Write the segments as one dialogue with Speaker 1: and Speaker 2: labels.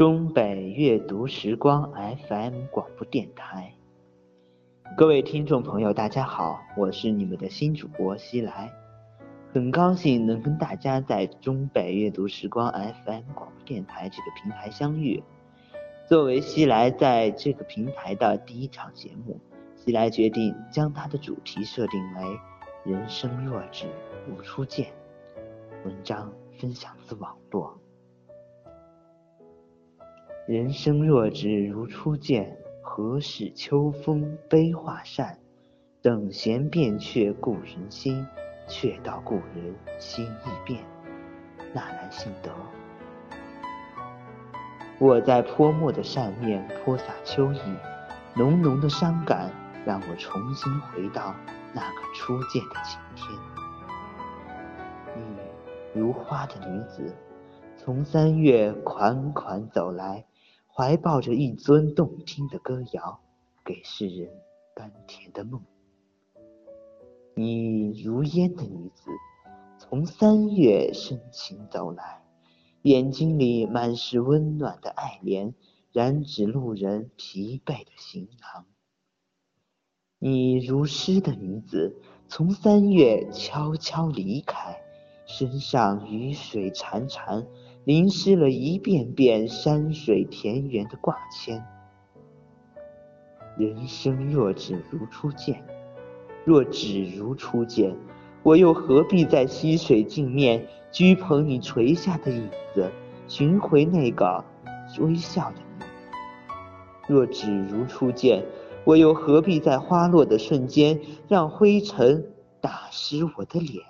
Speaker 1: 中北阅读时光 FM 广播电台，各位听众朋友，大家好，我是你们的新主播西来，很高兴能跟大家在中北阅读时光 FM 广播电台这个平台相遇。作为西来在这个平台的第一场节目，西来决定将它的主题设定为“人生若只如初见”。文章分享自网络。人生若只如初见，何事秋风悲画扇？等闲变却故人心，却道故人心易变。纳兰性德。我在泼墨的扇面泼洒秋意，浓浓的伤感让我重新回到那个初见的晴天。你如花的女子，从三月款款走来。怀抱着一尊动听的歌谣，给世人甘甜的梦。你如烟的女子，从三月深情走来，眼睛里满是温暖的爱怜，染指路人疲惫的行囊。你如诗的女子，从三月悄悄离开，身上雨水潺潺。淋湿了一遍遍山水田园的挂牵。人生若只如初见，若只如初见，我又何必在溪水镜面居捧你垂下的影子，寻回那个微笑的你？若只如初见，我又何必在花落的瞬间让灰尘打湿我的脸，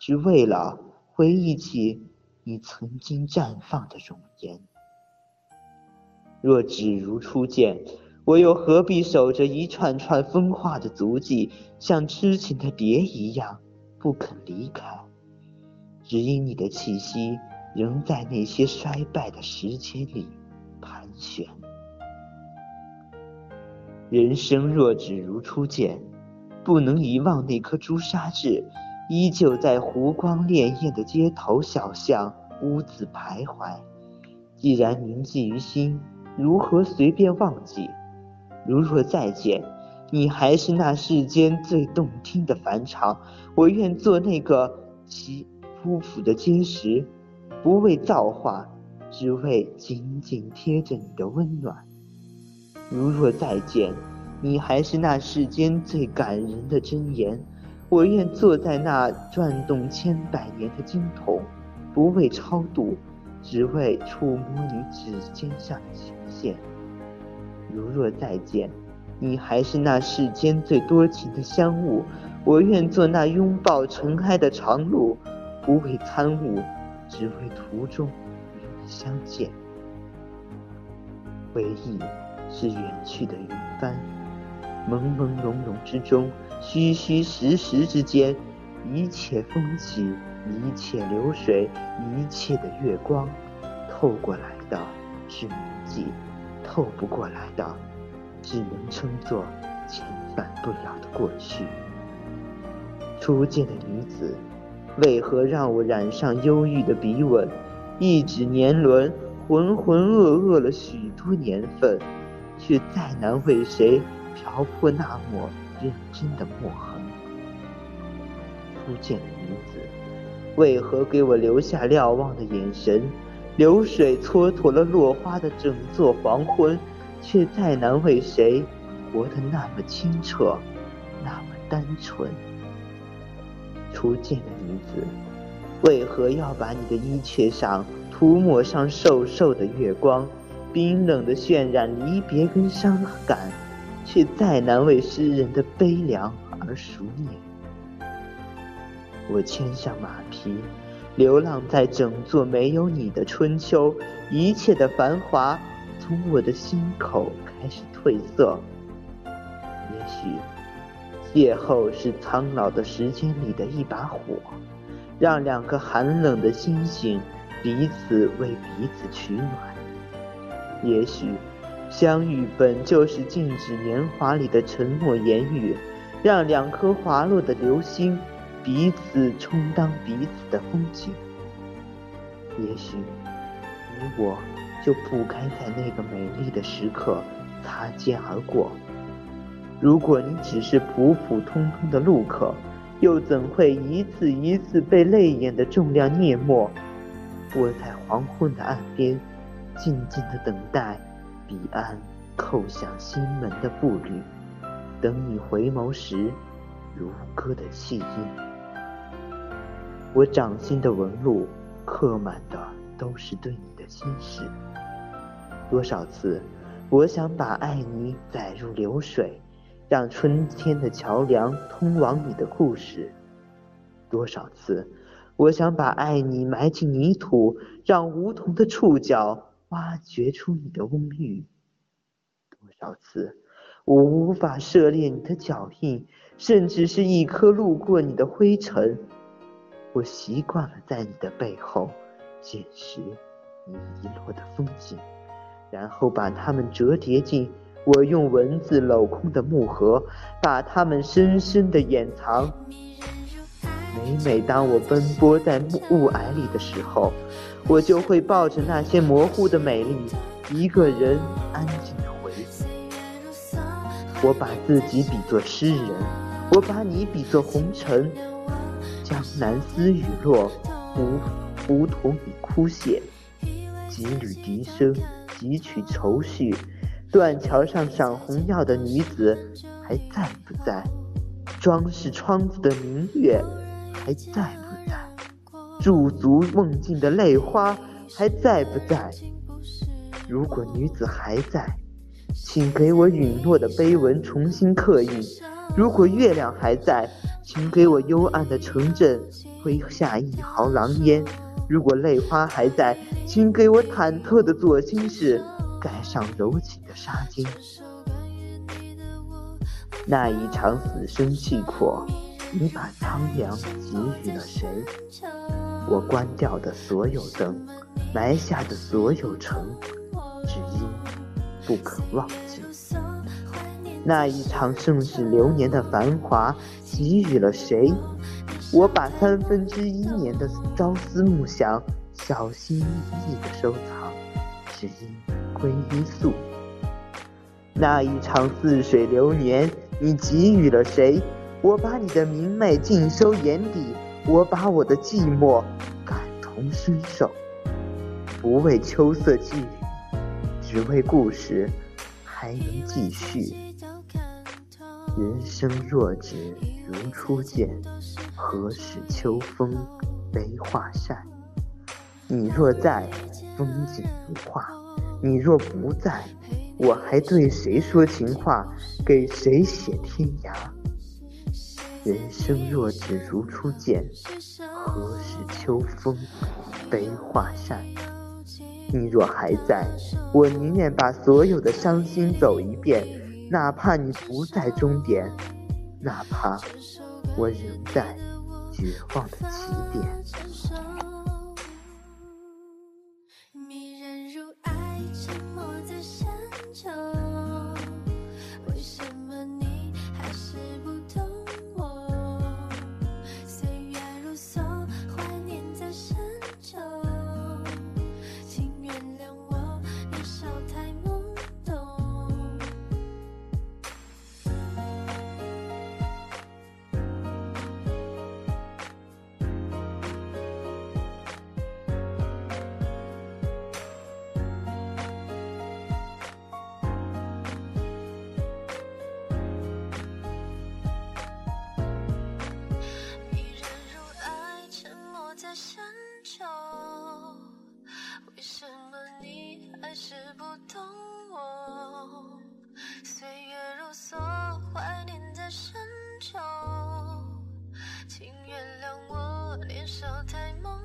Speaker 1: 只为了回忆起？你曾经绽放的容颜，若只如初见，我又何必守着一串串风化的足迹，像痴情的蝶一样不肯离开？只因你的气息仍在那些衰败的时间里盘旋。人生若只如初见，不能遗忘那颗朱砂痣。依旧在湖光潋滟的街头小巷屋子徘徊。既然铭记于心，如何随便忘记？如若再见，你还是那世间最动听的返场。我愿做那个其匍匐的坚石，不为造化，只为紧紧贴着你的温暖。如若再见，你还是那世间最感人的箴言。我愿坐在那转动千百年的经筒，不为超度，只为触摸你指尖上的琴弦。如若再见，你还是那世间最多情的香雾，我愿做那拥抱尘埃的长路，不为参悟，只为途中与你相见。回忆是远去的云帆，朦朦胧胧之中。虚虚实实之间，一切风起，一切流水，一切的月光，透过来的是铭记，透不过来的，只能称作遣返不了的过去。初见的女子，为何让我染上忧郁的鼻吻？一指年轮，浑浑噩噩了许多年份，却再难为谁漂泊那抹。认真的墨痕，初见的女子，为何给我留下瞭望的眼神？流水蹉跎了落花的整座黄昏，却再难为谁活得那么清澈，那么单纯。初见的女子，为何要把你的衣裙上涂抹上瘦瘦的月光，冰冷的渲染离别跟伤感？却再难为诗人的悲凉而熟念。我牵上马匹，流浪在整座没有你的春秋，一切的繁华从我的心口开始褪色。也许，邂逅是苍老的时间里的一把火，让两个寒冷的星星彼此为彼此取暖。也许。相遇本就是静止年华里的沉默言语，让两颗滑落的流星彼此充当彼此的风景。也许，你我就不该在那个美丽的时刻擦肩而过。如果你只是普普通通的路客，又怎会一次一次被泪眼的重量淹没？我在黄昏的岸边，静静的等待彼岸叩响心门的步履，等你回眸时，如歌的气音。我掌心的纹路刻满的都是对你的心事。多少次，我想把爱你载入流水，让春天的桥梁通往你的故事。多少次。我想把爱你埋进泥土，让梧桐的触角挖掘出你的温郁。多少次，我无法涉猎你的脚印，甚至是一颗路过你的灰尘。我习惯了在你的背后捡拾你遗落的风景，然后把它们折叠进我用文字镂空的木盒，把它们深深的掩藏。每每当我奔波在雾霭里的时候，我就会抱着那些模糊的美丽，一个人安静的回忆。我把自己比作诗人，我把你比作红尘。江南丝雨落，梧梧桐已枯谢，几缕笛声，几曲愁绪。断桥上赏红药的女子还在不在？装饰窗子的明月。还在不在？驻足梦境的泪花还在不在？如果女子还在，请给我陨落的碑文重新刻印；如果月亮还在，请给我幽暗的城镇挥下一毫狼烟；如果泪花还在，请给我忐忑的左心室盖上柔情的纱巾。那一场死生契阔。你把苍凉给予了谁？我关掉的所有灯，埋下的所有尘，只因不肯忘记。那一场盛世流年的繁华，给予了谁？我把三分之一年的朝思暮想，小心翼翼的收藏，只因归于素。那一场似水流年，你给予了谁？我把你的明媚尽收眼底，我把我的寂寞感同身受，不为秋色寄语，只为故事还能继续。人生若只如初见，何事秋风悲画扇？你若在，风景如画；你若不在，我还对谁说情话？给谁写天涯？人生若只如初见，何事秋风悲画扇？你若还在，我宁愿把所有的伤心走一遍，哪怕你不在终点，哪怕我仍在绝望的起点。
Speaker 2: 请原谅我年少太懵。